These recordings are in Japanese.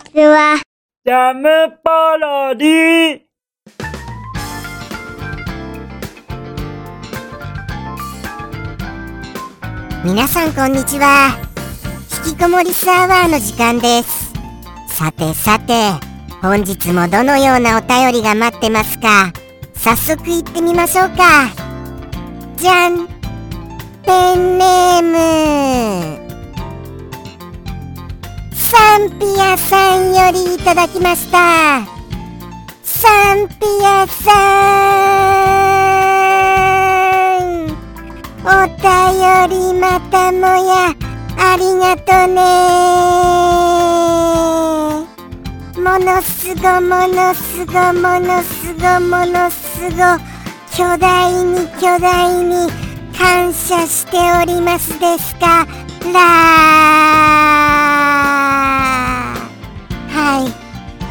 ちは。ジャムパロディ。皆さんこんにちは。引きこもりスアワーの時間です。さてさて本日もどのようなお便りが待ってますか？早速行ってみましょうか。じゃん。ペンネームサンピアさんよりいただきました。サンピアさん。お便りまたもやありがとね。ものすごものすごものすごものすご。巨大に巨大に感謝しておりますですか？らはい。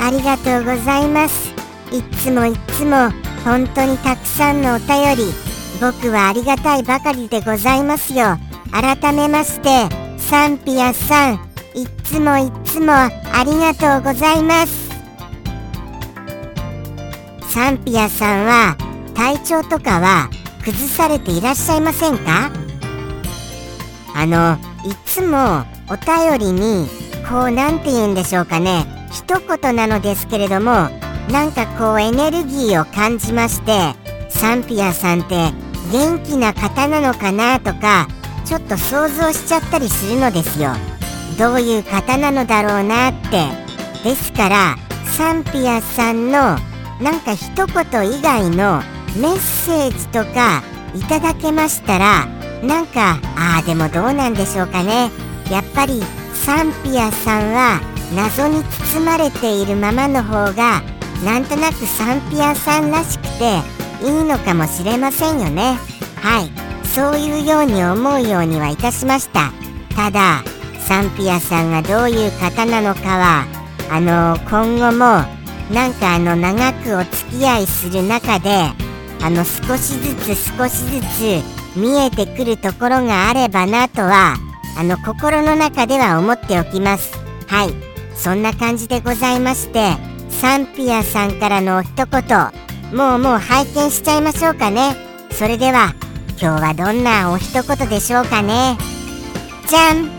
ありがとうございます。いっつもいっつも本当にたくさんのお便り。僕はありがたいばかりでございますよ。改めましてサンピアさん。いっつもいっつもありがとうございます。サンピアさんは体調とかは崩されていらっしゃいませんか？あのいつもお便りにこうなんて言うんでしょうかね。一言なのですけれどもなんかこうエネルギーを感じましてサンピアさんって元気な方なのかなとかちょっと想像しちゃったりするのですよ。どういう方なのだろうなって。ですからサンピアさんのなんか一言以外のメッセージとかいただけましたらなんかああでもどうなんでしょうかね。やっぱりサンピアさんは謎に包まれているままの方がなんとなくサンピアさんらしくていいのかもしれませんよね。はい。そういうように思うようにはいたしました。ただサンピアさんがどういう方なのかはあの今後もなんかあの長くお付き合いする中であの少しずつ少しずつ見えてくるところがあればなとはあの心の中では思っておきます。はい。そんな感じでございましてサンピアさんからの一言もうもう拝見しちゃいましょうかね。それでは今日はどんなお一言でしょうかね。じゃん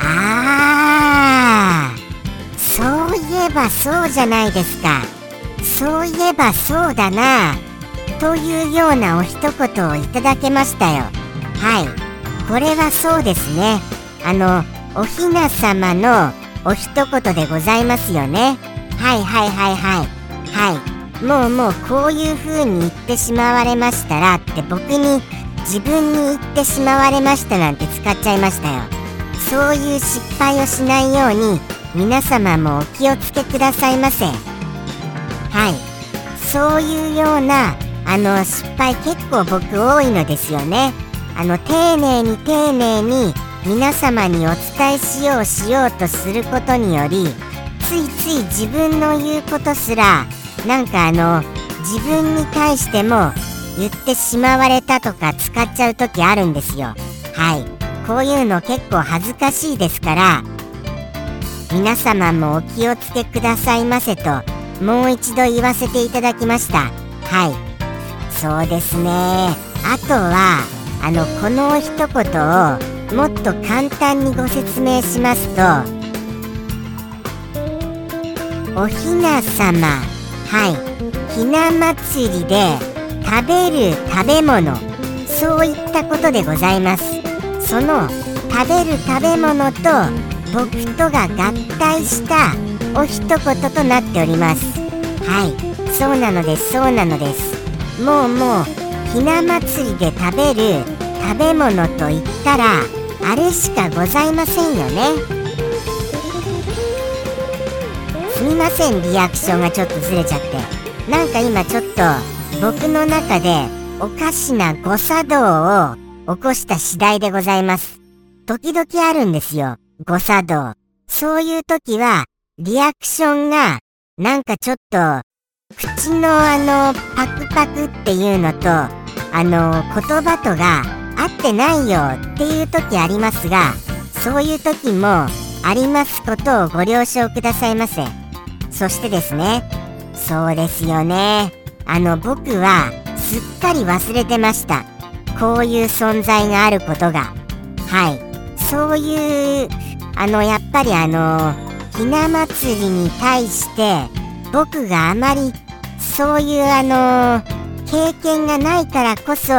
あー。そういえばそうじゃないですか。そういえばそうだな。というようなお一言をいただけましたよ。はい。これはそうですね。あのおひな様のお一言でございますよね。はいはいはいはい。はい。もうもうこういう風に言ってしまわれましたらって僕に自分に言ってしまわれましたなんて使っちゃいましたよ。そういう失敗をしないように皆様もお気をつけくださいませ。はい。そういうようなあの失敗結構僕多いのですよね。あの丁寧に丁寧に皆様にお伝えしようしようとすることによりついつい自分の言うことすらなんかあの自分に対しても言ってしまわれたとか使っちゃう時あるんですよ。はい。こういうの結構恥ずかしいですから皆様もお気をつけくださいませともう一度言わせていただきました。はい。そうですね。あとはあのこの一言をもっと簡単にご説明しますとおひな様。はい。ひな祭りで食べる食べ物。そういったことでございます。その食べる食べ物と僕とが合体したお一言となっております。はい。そうなのです。そうなのです。もうもうひな祭りで食べる食べ物といったらあれしかございませんよね。すみませんリアクションがちょっとずれちゃって。なんか今ちょっと僕の中でおかしな誤作動を起こした次第でございます。時々あるんですよ誤作動。そういう時はリアクションがなんかちょっと口のあのパクパクっていうのとあの言葉とが合ってないよっていう時ありますがそういう時もありますことをご了承くださいませ。そしてですねそうですよね。あの僕はすっかり忘れてました。こういう存在があることが。はい。そういうあのやっぱりあのひな祭りに対して僕があまりそういうあの経験がないからこそ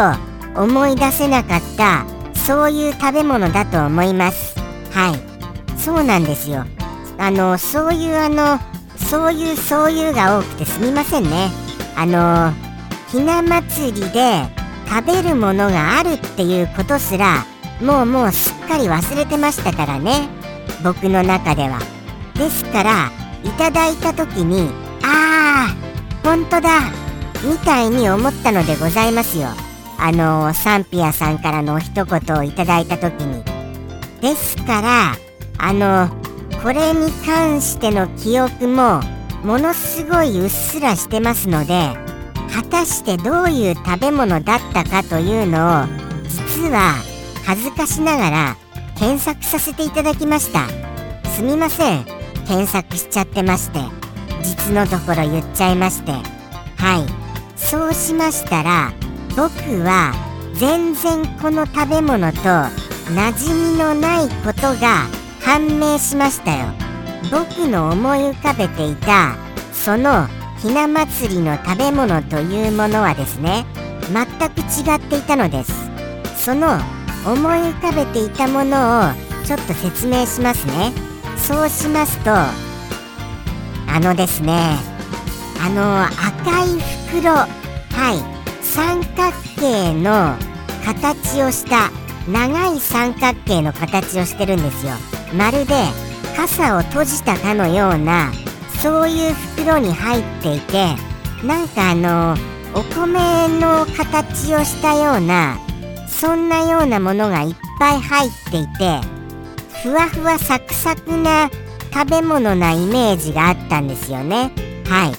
思い出せなかったそういう食べ物だと思います。はい。そうなんですよ。あのそういうあのそういうそういうが多くてすみませんね。あのひな祭りで食べるものがあるっていうことすらもうもうすっかり忘れてましたからね。僕の中では。ですからいただいた時にああ本当だみたいに思ったのでございますよ。あのサンピアさんからのお一言をいただいた時に。ですからあのこれに関しての記憶もものすごいうっすらしてますので果たしてどういう食べ物だったかというのを実は恥ずかしながら検索させていただきました。すみません。検索しちゃってまして実のところ言っちゃいましてはい。そうしましたら僕は全然この食べ物と馴染みのないことが判明しましたよ。僕の思い浮かべていたそのひな祭りの食べ物というものはですね全く違っていたのです。その思い浮かべていたものをちょっと説明しますね。そうしますとあのですねあの赤い袋はい三角形の形をした長い三角形の形をしてるんですよ。まるで傘を閉じたかのようなそういう袋に入っていてなんかあのお米の形をしたようなそんなようなものがいっぱい入っていてふわふわサクサクな食べ物なイメージがあったんですよね。はい。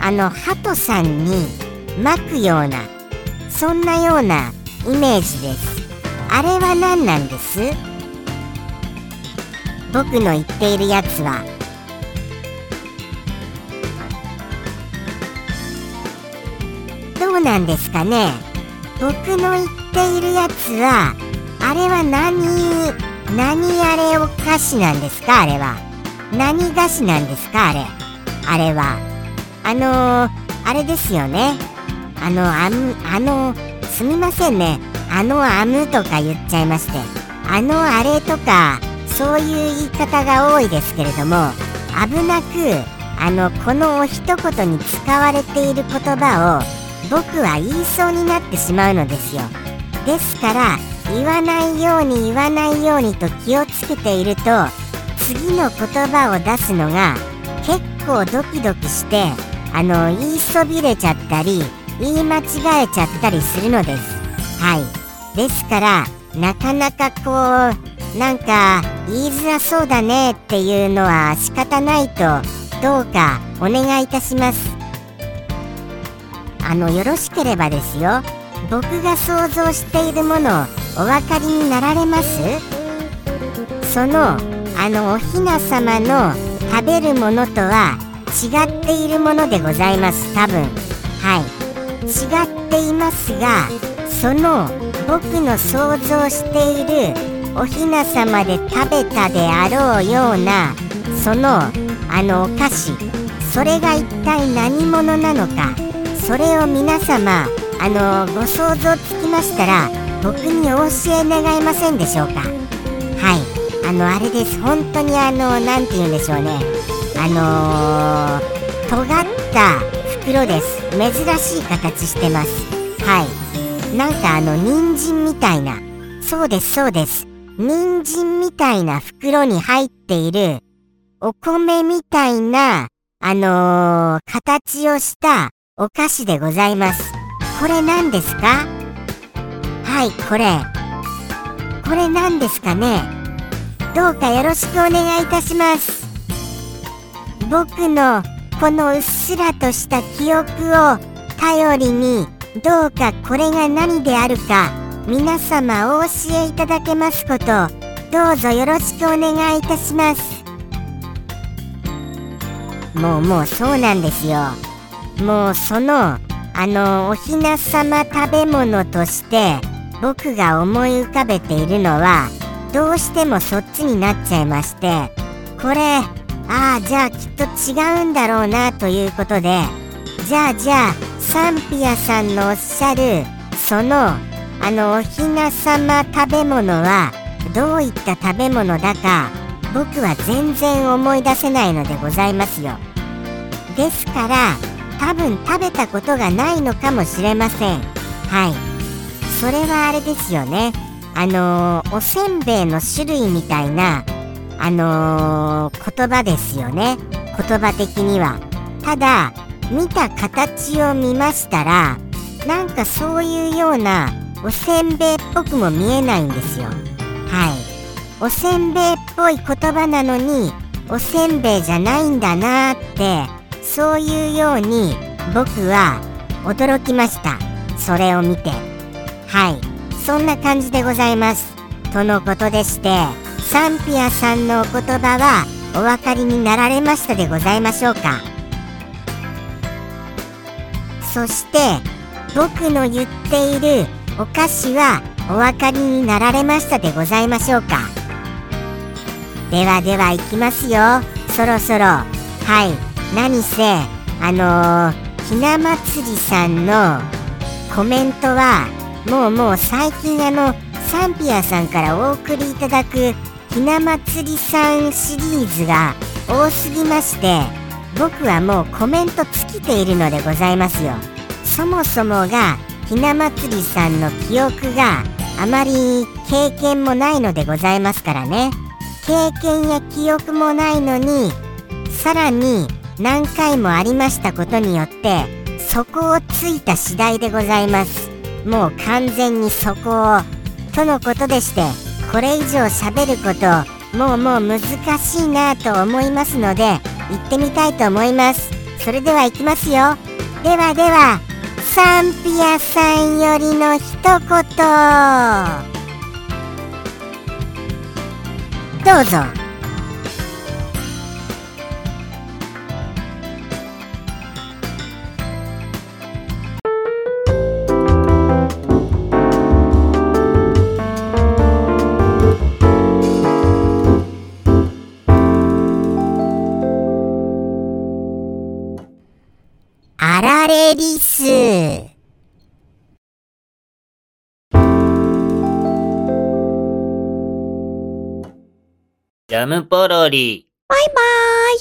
あのハトさんに巻くようなそんなようなイメージです。あれは何なんです？僕の言っているやつは。どうなんですかね？僕の言っているやつはあれは何？何あれお菓子なんですか？あれは。何菓子なんですか？あれ。あれは。あのー、あれですよね。あのあむあのすみませんね。あのあむとか言っちゃいまして。あのあれとかそういう言い方が多いですけれども危なくあのこのお一言に使われている言葉を僕は言いそうになってしまうのですよ。ですから言わないように言わないようにと気をつけていると次の言葉を出すのが結構ドキドキしてあの言いそびれちゃったり言い間違えちゃったりするのです。はい。ですからなかなかこうなんか言いづらそうだねっていうのは仕方ないとどうかお願いいたします。あのよろしければですよ。僕が想像しているものお分かりになられます？そのあのおひな様の食べるものとは違っているものでございます多分。はい。違っていますがその僕の想像しているおひな様で食べたであろうようなそのあのお菓子。それが一体何者なのか。それを皆様あのご想像つきましたら僕にお教え願えませんでしょうか？はい。あのあれです。本当にあの何て言うんでしょうね。あのー、尖った袋です。珍しい形してます。はい。なんかあの人参みたいな。そうですそうです。人参みたいな袋に入っている。お米みたいなあのー、形をしたお菓子でございます。これ何ですか？はい、これ。これ何ですかね？どうかよろしくお願いいたします。僕のこのうっすらとした記憶を頼りにどうかこれが何であるか皆様お教えいただけますことどうぞよろしくお願いいたしますもうもうそうなんですよもうそのあのおひなさま食べ物として僕が思い浮かべているのはどうしてもそっちになっちゃいましてこれああじゃあきっと違うんだろうなということでじゃあじゃあサンピアさんのおっしゃるそのあのおひなさま食べ物はどういった食べ物だか僕は全然思い出せないのでございますよ。ですから多分食べたことがないのかもしれません。はい。それはあれですよね。あのー、おせんべいの種類みたいなあのー、言葉ですよね。言葉的には。ただ見た形を見ましたらなんかそういうようなおせんべいっぽくも見えないんですよ。はい。おせんべいっぽい言葉なのにおせんべいじゃないんだなってそういうように僕は驚きました。それを見て。はい。そんな感じでございます。とのことでしてサンピアさんのお言葉はお分かりになられましたでございましょうか？そして僕の言っているお菓子はお分かりになられましたでございましょうか？ではでは行きますよ。そろそろ。はい。何せあのー、ひな祭りさんのコメントはもうもう最近あのサンピアさんからお送りいただくひな祭りさんシリーズが多すぎまして僕はもうコメント尽きているのでございますよそもそもがひな祭りさんの記憶があまり経験もないのでございますからね。経験や記憶もないのにさらに何回もありましたことによってそこをついた次第でございます。もう完全にそこをとのことでしてこれ以上喋ることもうもう難しいなと思いますので行ってみたいと思います。それでは行きますよ。ではではサンピアさんよりの一言。どうぞ。リス。ジャムポロリ。バイバーイ。